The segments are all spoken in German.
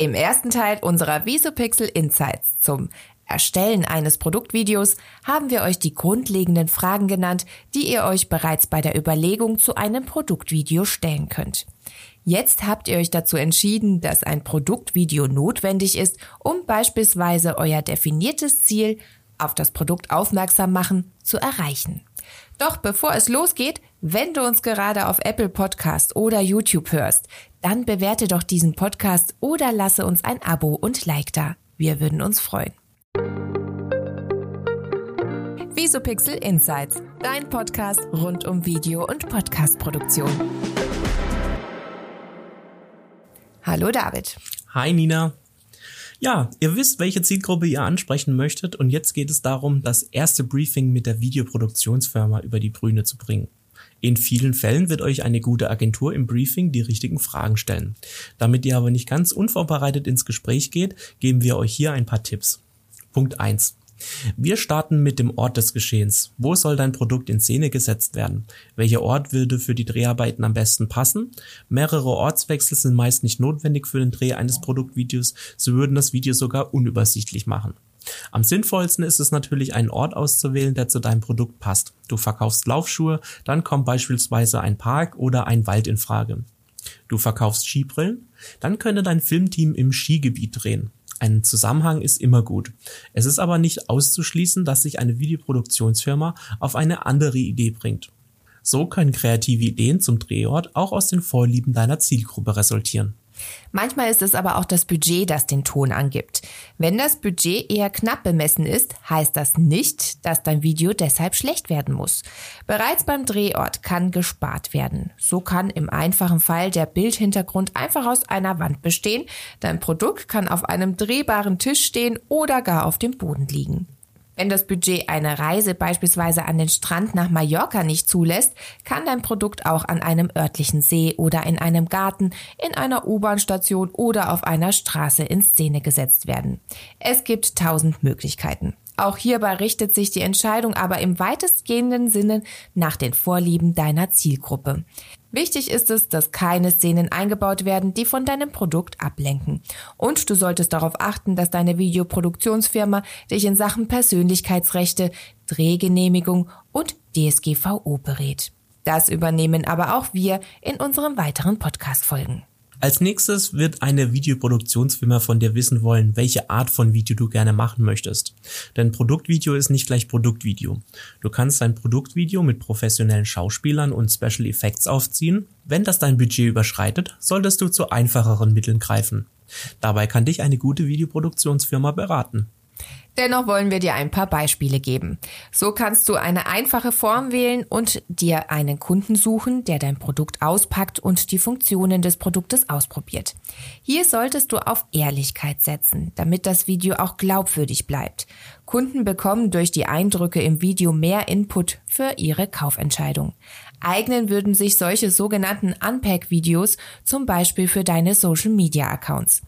Im ersten Teil unserer Visopixel Insights zum Erstellen eines Produktvideos haben wir euch die grundlegenden Fragen genannt, die ihr euch bereits bei der Überlegung zu einem Produktvideo stellen könnt. Jetzt habt ihr euch dazu entschieden, dass ein Produktvideo notwendig ist, um beispielsweise euer definiertes Ziel auf das Produkt aufmerksam machen zu erreichen. Doch bevor es losgeht, wenn du uns gerade auf Apple Podcast oder YouTube hörst, dann bewerte doch diesen Podcast oder lasse uns ein Abo und Like da. Wir würden uns freuen. Visopixel Insights, dein Podcast rund um Video- und Podcastproduktion. Hallo David. Hi Nina. Ja, ihr wisst, welche Zielgruppe ihr ansprechen möchtet und jetzt geht es darum, das erste Briefing mit der Videoproduktionsfirma über die Brüne zu bringen. In vielen Fällen wird euch eine gute Agentur im Briefing die richtigen Fragen stellen. Damit ihr aber nicht ganz unvorbereitet ins Gespräch geht, geben wir euch hier ein paar Tipps. Punkt eins: wir starten mit dem Ort des Geschehens. Wo soll dein Produkt in Szene gesetzt werden? Welcher Ort würde für die Dreharbeiten am besten passen? Mehrere Ortswechsel sind meist nicht notwendig für den Dreh eines Produktvideos, sie würden das Video sogar unübersichtlich machen. Am sinnvollsten ist es natürlich, einen Ort auszuwählen, der zu deinem Produkt passt. Du verkaufst Laufschuhe, dann kommt beispielsweise ein Park oder ein Wald in Frage. Du verkaufst Skibrillen, dann könnte dein Filmteam im Skigebiet drehen. Ein Zusammenhang ist immer gut. Es ist aber nicht auszuschließen, dass sich eine Videoproduktionsfirma auf eine andere Idee bringt. So können kreative Ideen zum Drehort auch aus den Vorlieben deiner Zielgruppe resultieren. Manchmal ist es aber auch das Budget, das den Ton angibt. Wenn das Budget eher knapp bemessen ist, heißt das nicht, dass dein Video deshalb schlecht werden muss. Bereits beim Drehort kann gespart werden. So kann im einfachen Fall der Bildhintergrund einfach aus einer Wand bestehen. Dein Produkt kann auf einem drehbaren Tisch stehen oder gar auf dem Boden liegen. Wenn das Budget eine Reise beispielsweise an den Strand nach Mallorca nicht zulässt, kann dein Produkt auch an einem örtlichen See oder in einem Garten, in einer U-Bahn-Station oder auf einer Straße in Szene gesetzt werden. Es gibt tausend Möglichkeiten. Auch hierbei richtet sich die Entscheidung aber im weitestgehenden Sinne nach den Vorlieben deiner Zielgruppe. Wichtig ist es, dass keine Szenen eingebaut werden, die von deinem Produkt ablenken. Und du solltest darauf achten, dass deine Videoproduktionsfirma dich in Sachen Persönlichkeitsrechte, Drehgenehmigung und DSGVO berät. Das übernehmen aber auch wir in unseren weiteren Podcast-Folgen. Als nächstes wird eine Videoproduktionsfirma von dir wissen wollen, welche Art von Video du gerne machen möchtest. Denn Produktvideo ist nicht gleich Produktvideo. Du kannst dein Produktvideo mit professionellen Schauspielern und Special Effects aufziehen. Wenn das dein Budget überschreitet, solltest du zu einfacheren Mitteln greifen. Dabei kann dich eine gute Videoproduktionsfirma beraten. Dennoch wollen wir dir ein paar Beispiele geben. So kannst du eine einfache Form wählen und dir einen Kunden suchen, der dein Produkt auspackt und die Funktionen des Produktes ausprobiert. Hier solltest du auf Ehrlichkeit setzen, damit das Video auch glaubwürdig bleibt. Kunden bekommen durch die Eindrücke im Video mehr Input für ihre Kaufentscheidung. Eignen würden sich solche sogenannten Unpack-Videos zum Beispiel für deine Social-Media-Accounts.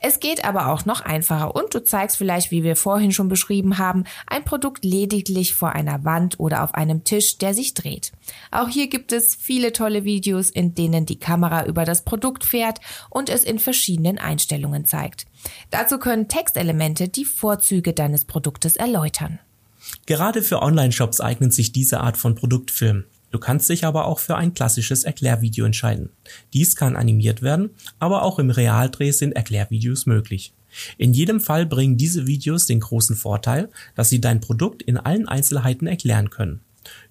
Es geht aber auch noch einfacher und du zeigst vielleicht, wie wir vorhin schon beschrieben haben, ein Produkt lediglich vor einer Wand oder auf einem Tisch, der sich dreht. Auch hier gibt es viele tolle Videos, in denen die Kamera über das Produkt fährt und es in verschiedenen Einstellungen zeigt. Dazu können Textelemente die Vorzüge deines Produktes erläutern. Gerade für Online-Shops eignet sich diese Art von Produktfilm. Du kannst dich aber auch für ein klassisches Erklärvideo entscheiden. Dies kann animiert werden, aber auch im Realdreh sind Erklärvideos möglich. In jedem Fall bringen diese Videos den großen Vorteil, dass sie dein Produkt in allen Einzelheiten erklären können.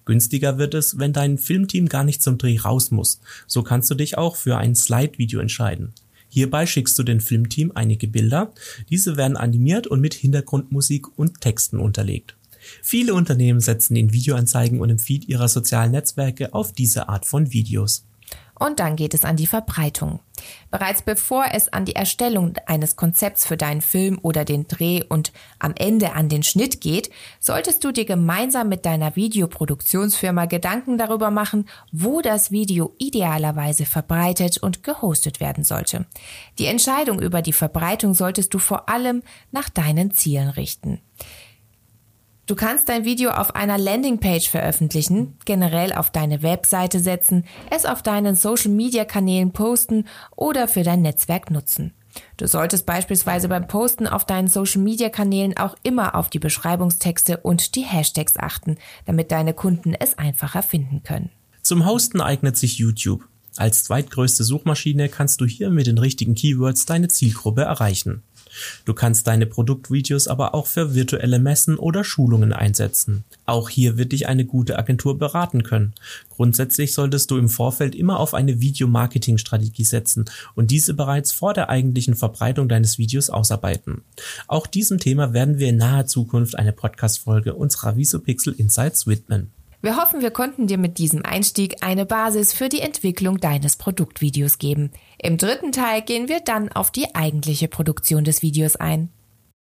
Günstiger wird es, wenn dein Filmteam gar nicht zum Dreh raus muss. So kannst du dich auch für ein Slide-Video entscheiden. Hierbei schickst du dem Filmteam einige Bilder. Diese werden animiert und mit Hintergrundmusik und Texten unterlegt. Viele Unternehmen setzen in Videoanzeigen und im Feed ihrer sozialen Netzwerke auf diese Art von Videos. Und dann geht es an die Verbreitung. Bereits bevor es an die Erstellung eines Konzepts für deinen Film oder den Dreh und am Ende an den Schnitt geht, solltest du dir gemeinsam mit deiner Videoproduktionsfirma Gedanken darüber machen, wo das Video idealerweise verbreitet und gehostet werden sollte. Die Entscheidung über die Verbreitung solltest du vor allem nach deinen Zielen richten. Du kannst dein Video auf einer Landingpage veröffentlichen, generell auf deine Webseite setzen, es auf deinen Social-Media-Kanälen posten oder für dein Netzwerk nutzen. Du solltest beispielsweise beim Posten auf deinen Social-Media-Kanälen auch immer auf die Beschreibungstexte und die Hashtags achten, damit deine Kunden es einfacher finden können. Zum Hosten eignet sich YouTube. Als zweitgrößte Suchmaschine kannst du hier mit den richtigen Keywords deine Zielgruppe erreichen. Du kannst deine Produktvideos aber auch für virtuelle Messen oder Schulungen einsetzen. Auch hier wird dich eine gute Agentur beraten können. Grundsätzlich solltest du im Vorfeld immer auf eine Videomarketing-Strategie setzen und diese bereits vor der eigentlichen Verbreitung deines Videos ausarbeiten. Auch diesem Thema werden wir in naher Zukunft eine Podcast-Folge unserer Visopixel Insights widmen. Wir hoffen, wir konnten dir mit diesem Einstieg eine Basis für die Entwicklung deines Produktvideos geben. Im dritten Teil gehen wir dann auf die eigentliche Produktion des Videos ein.